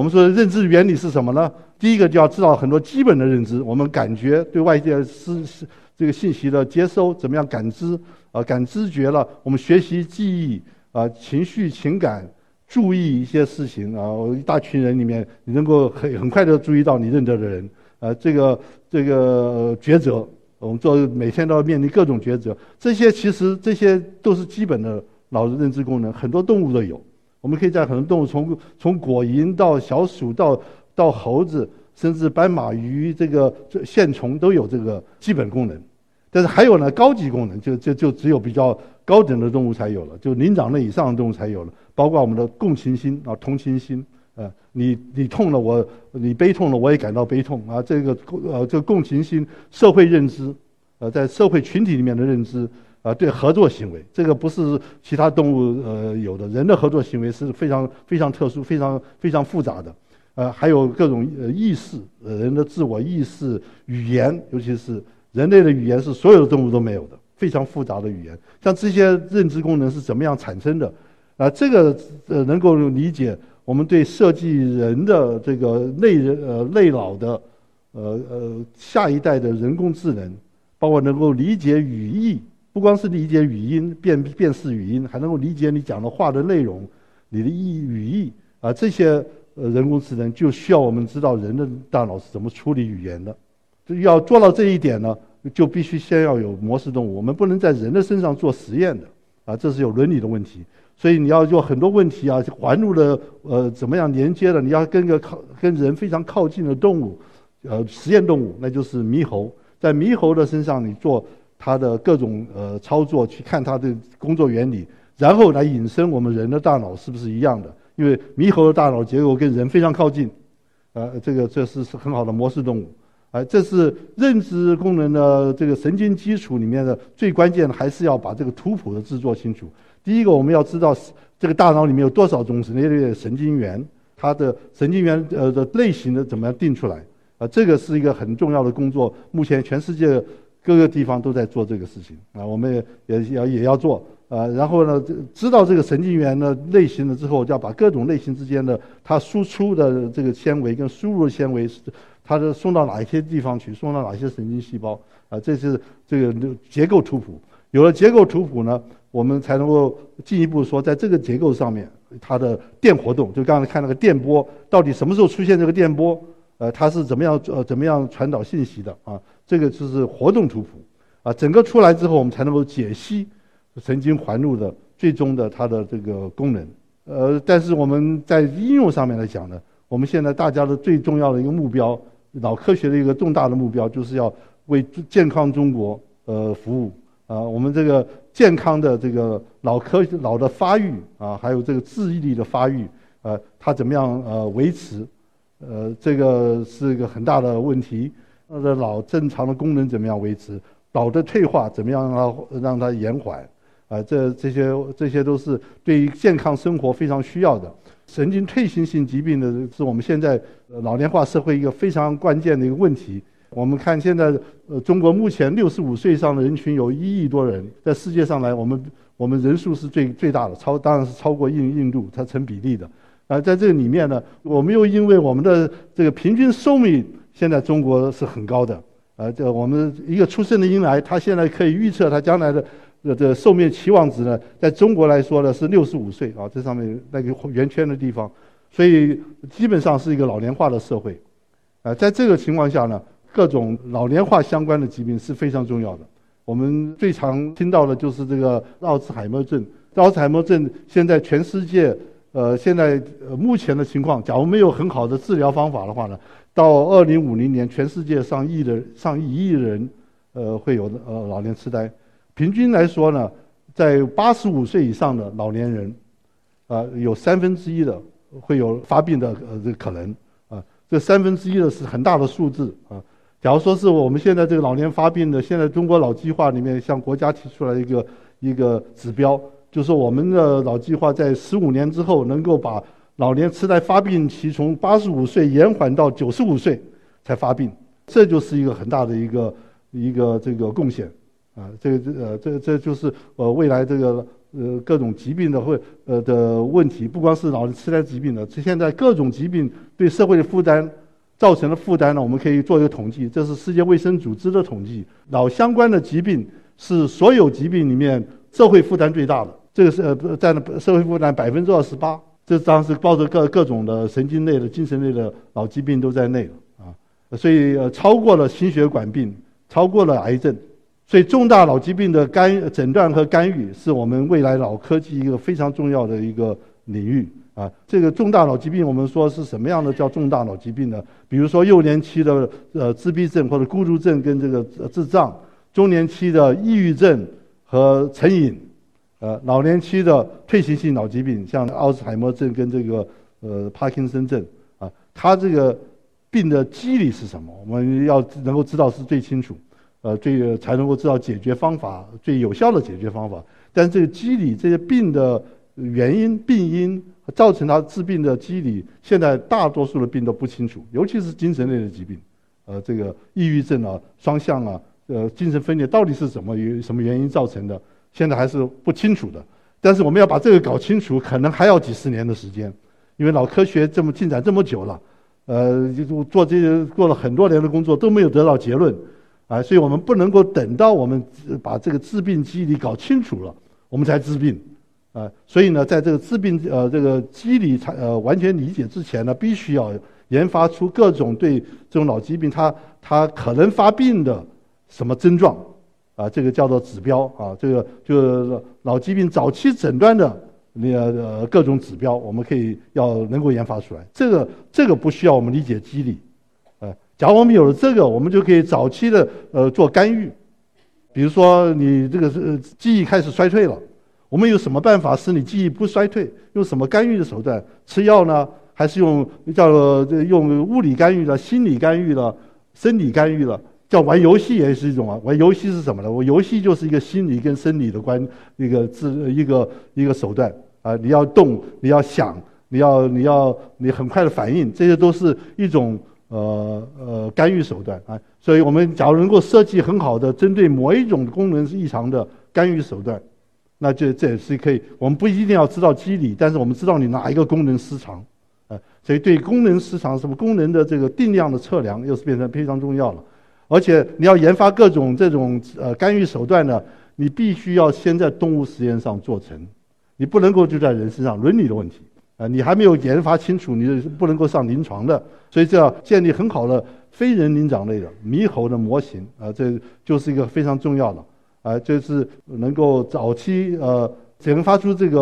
我们说认知原理是什么呢？第一个就要知道很多基本的认知，我们感觉对外界思这个信息的接收，怎么样感知啊？感知觉了，我们学习记忆啊，情绪情感，注意一些事情啊。一大群人里面，你能够很很快的注意到你认得的人啊。这个这个抉择，我们做每天都要面临各种抉择，这些其实这些都是基本的脑的认知功能，很多动物都有。我们可以在很多动物，从从果蝇到小鼠到到猴子，甚至斑马、鱼这个线虫都有这个基本功能。但是还有呢，高级功能就就就只有比较高等的动物才有了，就灵长类以上的动物才有了，包括我们的共情心啊、同情心，呃，你你痛了我，你悲痛了我也感到悲痛啊，这个呃这个共情心、社会认知，呃，在社会群体里面的认知。啊，对合作行为，这个不是其他动物呃有的，人的合作行为是非常非常特殊、非常非常复杂的。呃，还有各种呃意识，呃人的自我意识、语言，尤其是人类的语言是所有的动物都没有的，非常复杂的语言。像这些认知功能是怎么样产生的？啊，这个呃能够理解我们对设计人的这个内人呃内脑的呃呃下一代的人工智能，包括能够理解语义。不光是理解语音辨辨识语音，还能够理解你讲的话的内容，你的意语义啊，这些呃人工智能就需要我们知道人的大脑是怎么处理语言的。要做到这一点呢，就必须先要有模式动物，我们不能在人的身上做实验的啊，这是有伦理的问题。所以你要做很多问题啊，环路的呃怎么样连接的，你要跟个靠跟人非常靠近的动物，呃实验动物，那就是猕猴，在猕猴的身上你做。它的各种呃操作，去看它的工作原理，然后来引申我们人的大脑是不是一样的？因为猕猴的大脑结构跟人非常靠近，呃，这个这是是很好的模式动物，啊，这是认知功能的这个神经基础里面的最关键的，还是要把这个图谱的制作清楚。第一个，我们要知道这个大脑里面有多少种类的神经元，它的神经元呃的类型的怎么样定出来？啊，这个是一个很重要的工作。目前全世界。各个地方都在做这个事情啊，我们也也要也要做啊。然后呢，知道这个神经元的类型了之后，就要把各种类型之间的它输出的这个纤维跟输入的纤维，它是送到哪一些地方去，送到哪些神经细胞啊？这是这个结构图谱。有了结构图谱呢，我们才能够进一步说，在这个结构上面，它的电活动，就刚才看那个电波，到底什么时候出现这个电波？呃，它是怎么样呃怎么样传导信息的啊？这个就是活动图谱，啊，整个出来之后，我们才能够解析神经环路的最终的它的这个功能。呃，但是我们在应用上面来讲呢，我们现在大家的最重要的一个目标，脑科学的一个重大的目标，就是要为健康中国呃服务啊。我们这个健康的这个脑科脑的发育啊，还有这个记忆力的发育，呃，它怎么样呃维持？呃，这个是一个很大的问题。他的脑正常的功能怎么样维持？脑的退化怎么样让它让它延缓？啊，这这些这些都是对于健康生活非常需要的。神经退行性疾病的是我们现在老年化社会一个非常关键的一个问题。我们看现在呃，中国目前六十五岁以上的人群有一亿多人，在世界上来，我们我们人数是最最大的，超当然是超过印印度，它成比例的。啊，在这个里面呢，我们又因为我们的这个平均寿命。现在中国是很高的，呃，这我们一个出生的婴儿，他现在可以预测他将来的这这寿命期望值呢，在中国来说呢是六十五岁啊，这上面那个圆圈的地方，所以基本上是一个老年化的社会，啊，在这个情况下呢，各种老年化相关的疾病是非常重要的。我们最常听到的就是这个阿尔茨海默症，阿尔茨海默症现在全世界，呃，现在呃目前的情况，假如没有很好的治疗方法的话呢？到二零五零年，全世界上亿的上亿亿人，呃，会有呃老年痴呆。平均来说呢，在八十五岁以上的老年人，啊，有三分之一的会有发病的呃这可能啊，这三分之一的是很大的数字啊。假如说是我们现在这个老年发病的，现在中国老计划里面向国家提出来一个一个指标，就是我们的老计划在十五年之后能够把老年痴呆发病期从八十五岁延缓到九十五岁才发病，这就是一个很大的一个一个这个贡献啊，这这呃这这就是呃未来这个呃各种疾病的会呃的问题，不光是老年痴呆疾病的，现在各种疾病对社会的负担。造成的负担呢？我们可以做一个统计，这是世界卫生组织的统计。脑相关的疾病是所有疾病里面社会负担最大的，这个是呃占了社会负担百分之二十八。这当时包括各各种的神经类的、精神类的脑疾病都在内啊，所以呃超过了心血管病，超过了癌症。所以重大脑疾病的干诊断和干预是我们未来脑科技一个非常重要的一个领域。啊，这个重大脑疾病，我们说是什么样的叫重大脑疾病呢？比如说幼年期的呃自闭症或者孤独症跟这个智障，中年期的抑郁症和成瘾，呃老年期的退行性脑疾病，像阿尔茨海默症跟这个呃帕金森症啊，它这个病的机理是什么？我们要能够知道是最清楚，呃最才能够知道解决方法最有效的解决方法。但这个机理这些病的原因病因。造成他治病的机理，现在大多数的病都不清楚，尤其是精神类的疾病，呃，这个抑郁症啊、双向啊、呃，精神分裂到底是什么原什么原因造成的，现在还是不清楚的。但是我们要把这个搞清楚，可能还要几十年的时间，因为脑科学这么进展这么久了，呃，做这些做了很多年的工作都没有得到结论，啊，所以我们不能够等到我们把这个致病机理搞清楚了，我们才治病。啊，所以呢，在这个治病呃这个机理才呃完全理解之前呢，必须要研发出各种对这种脑疾病它它可能发病的什么症状，啊，这个叫做指标啊，这个就是脑疾病早期诊断的那呃各种指标，我们可以要能够研发出来。这个这个不需要我们理解机理，呃，假如我们有了这个，我们就可以早期的呃做干预，比如说你这个是记忆开始衰退了。我们有什么办法使你记忆不衰退？用什么干预的手段？吃药呢？还是用叫做用物理干预了、心理干预了、生理干预了？叫玩游戏也是一种啊。玩游戏是什么呢？我游戏就是一个心理跟生理的关一个治一个一个手段啊。你要动，你要想，你要你要你很快的反应，这些都是一种呃呃干预手段啊。所以我们假如能够设计很好的针对某一种功能异常的干预手段。那这这也是可以，我们不一定要知道机理，但是我们知道你哪一个功能失常，啊，所以对功能失常什么功能的这个定量的测量又是变成非常重要了。而且你要研发各种这种呃干预手段呢，你必须要先在动物实验上做成，你不能够就在人身上，伦理的问题，啊，你还没有研发清楚，你是不能够上临床的。所以这要建立很好的非人灵长类的猕猴的模型，啊，这就是一个非常重要的。啊，就是能够早期呃研发出这个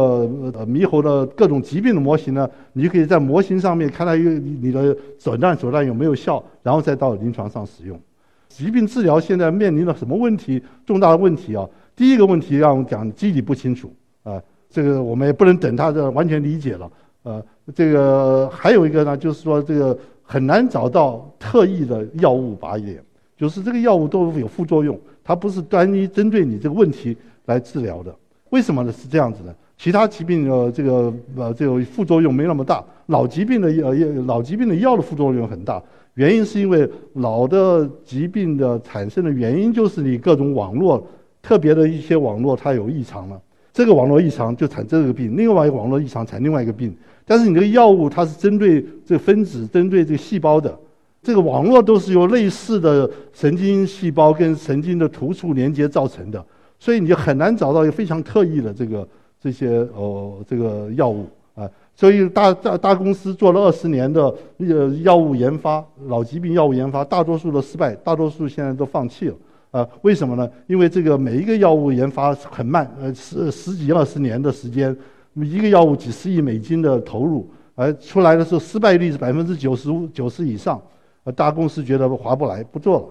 呃猕猴的各种疾病的模型呢，你可以在模型上面看它有你的诊断手段有没有效，然后再到临床上使用。疾病治疗现在面临了什么问题？重大的问题啊！第一个问题让我们讲机理不清楚啊，这个我们也不能等它这完全理解了。呃，这个还有一个呢，就是说这个很难找到特异的药物靶点，就是这个药物都有副作用。它不是单一针对你这个问题来治疗的，为什么呢？是这样子的，其他疾病的这个呃这个副作用没那么大，脑疾病的呃脑疾病的药的副作用很大，原因是因为老的疾病的产生的原因就是你各种网络特别的一些网络它有异常了，这个网络异常就产这个病，另外一个网络异常产另外一个病，但是你这个药物它是针对这个分子针对这个细胞的。这个网络都是由类似的神经细胞跟神经的突触连接造成的，所以你就很难找到一个非常特异的这个这些哦这个药物。所以大大大公司做了二十年的呃药物研发，脑疾病药物研发，大多数都失败，大多数现在都放弃了啊。为什么呢？因为这个每一个药物研发很慢，呃十十几二十年的时间，一个药物几十亿美金的投入，而出来的时候失败率是百分之九十五九十以上。呃大公司觉得划不来，不做了。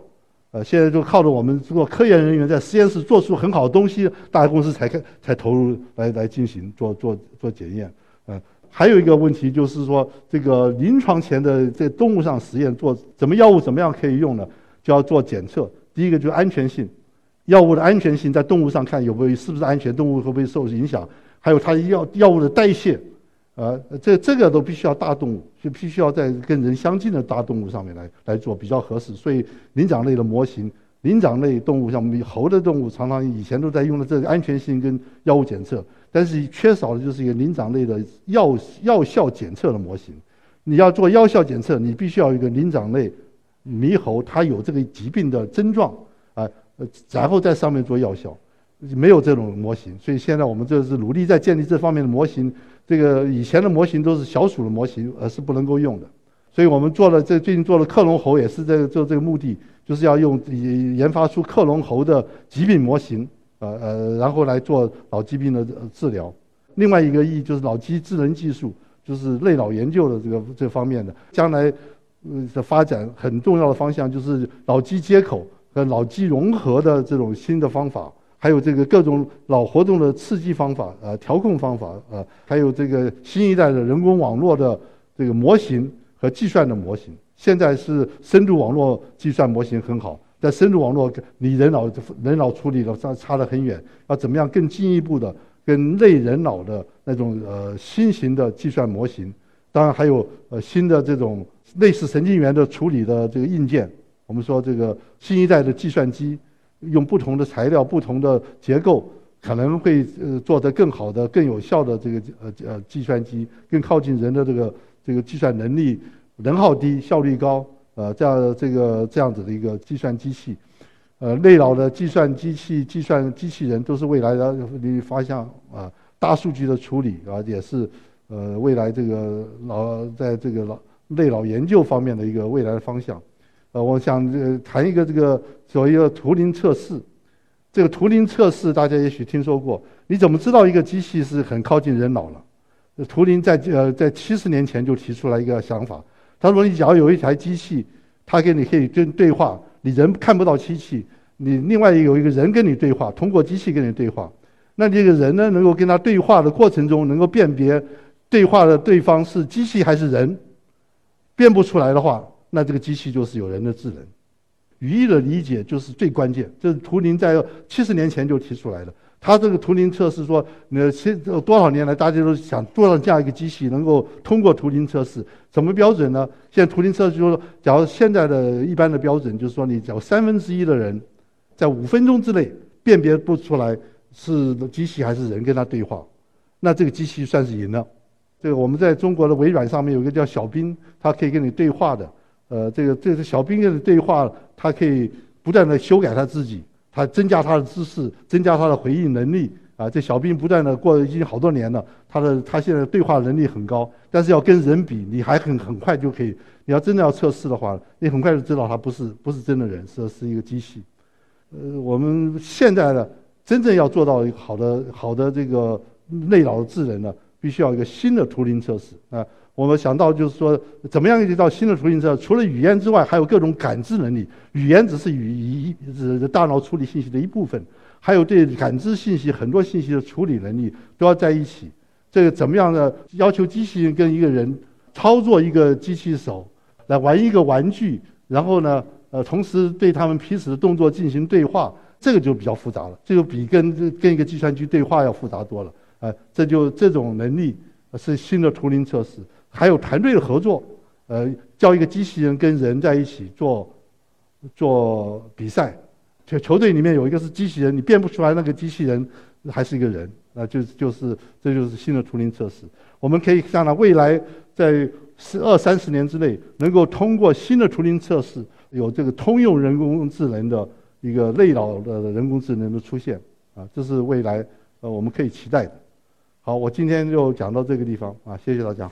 呃，现在就靠着我们做科研人员在实验室做出很好的东西，大公司才开才投入来来进行做做做检验。嗯，还有一个问题就是说，这个临床前的在动物上实验做怎么药物怎么样可以用呢？就要做检测。第一个就是安全性，药物的安全性在动物上看有没有是不是安全，动物会不会受影响，还有它药药物的代谢，呃，这这个都必须要大动物，就必须要在跟人相近的大动物上面来来做比较合适。所以灵长类的模型，灵长类动物像我们猴的动物，常常以前都在用的这个安全性跟药物检测，但是缺少的就是一个灵长类的药药效检测的模型。你要做药效检测，你必须要一个灵长类猕猴，它有这个疾病的症状啊，然后在上面做药效，没有这种模型，所以现在我们这是努力在建立这方面的模型。这个以前的模型都是小鼠的模型，而是不能够用的，所以我们做了这最近做了克隆猴，也是在做这个目的，就是要用研发出克隆猴的疾病模型，呃呃，然后来做脑疾病的治疗。另外一个意义就是脑机智能技术。就是类脑研究的这个这方面的，将来的发展很重要的方向就是脑机接口和脑机融合的这种新的方法，还有这个各种脑活动的刺激方法、呃调控方法、呃还有这个新一代的人工网络的这个模型和计算的模型。现在是深度网络计算模型很好，在深度网络离人脑人脑处理的差差得很远，要怎么样更进一步的？跟类人脑的那种呃新型的计算模型，当然还有呃新的这种类似神经元的处理的这个硬件。我们说这个新一代的计算机，用不同的材料、不同的结构，可能会呃做得更好的、更有效的这个呃呃计算机，更靠近人的这个这个计算能力，能耗低、效率高，呃这样这个这样子的一个计算机器。呃，类脑的计算机器、计算机器人都是未来的方向啊。大数据的处理啊，也是呃未来这个脑在这个脑类脑研究方面的一个未来的方向。呃，我想呃谈一个这个所谓的图灵测试。这个图灵测试大家也许听说过。你怎么知道一个机器是很靠近人脑了？图灵在呃在七十年前就提出来一个想法，他说你只要有一台机器，它跟你可以跟对话。你人看不到机器，你另外有一个人跟你对话，通过机器跟你对话。那这个人呢，能够跟他对话的过程中，能够辨别对话的对方是机器还是人，辨不出来的话，那这个机器就是有人的智能。语义的理解就是最关键，这是图灵在七十年前就提出来的。他这个图灵测试说，呃，现多少年来大家都想做到这样一个机器能够通过图灵测试，什么标准呢？现在图灵测试就是说，假如现在的一般的标准就是说，你只要三分之一的人在五分钟之内辨别不出来是机器还是人跟他对话，那这个机器算是赢了。这个我们在中国的微软上面有一个叫小兵，它可以跟你对话的。呃，这个这个小兵跟你对话，它可以不断的修改他自己。他增加他的知识，增加他的回应能力啊！这小兵不断的过已经好多年了，他的他现在对话能力很高，但是要跟人比，你还很很快就可以。你要真的要测试的话，你很快就知道他不是不是真的人，是是一个机器。呃，我们现在呢真正要做到一个好的好的这个内脑智能呢，必须要一个新的图灵测试啊。我们想到就是说，怎么样一到新的图灵测试？除了语言之外，还有各种感知能力。语言只是语一是大脑处理信息的一部分，还有对感知信息很多信息的处理能力都要在一起。这个怎么样的？要求机器人跟一个人操作一个机器手来玩一个玩具，然后呢，呃，同时对他们彼此的动作进行对话，这个就比较复杂了。这个比跟跟一个计算机对话要复杂多了。呃，这就这种能力是新的图灵测试。还有团队的合作，呃，叫一个机器人跟人在一起做做比赛，球球队里面有一个是机器人，你辨不出来那个机器人还是一个人，那就就是这就是新的图灵测试。我们可以看到未来在十二三十年之内，能够通过新的图灵测试，有这个通用人工智能的一个类脑的人工智能的出现，啊，这是未来呃我们可以期待的。好，我今天就讲到这个地方啊，谢谢大家。